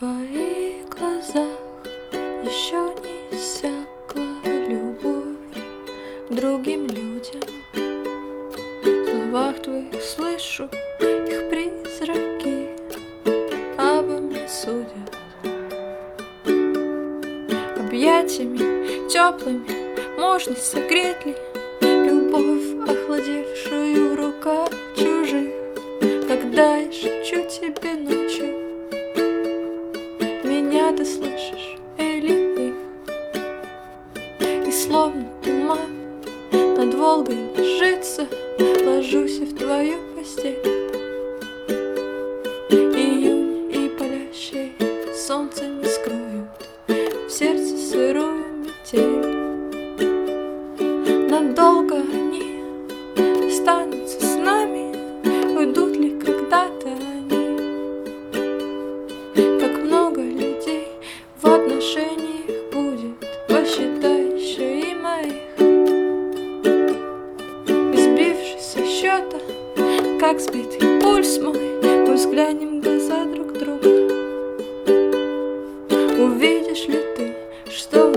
твоих глазах еще не иссякла любовь другим людям. В словах твоих слышу их призраки, обо мне судят. Объятиями теплыми можно согреть ли Любовь, охладевшую в руках чужих, Когда я шепчу тебе ночью, Меня ты слышишь или их? И словно туман над Волгой ложится, Ложусь я в твою постель. Июнь и палящее солнце не скроют В сердце сырую метель. Надолго расчета Как сбитый пульс мой. Мы взглянем в глаза друг друга. Увидишь ли ты, что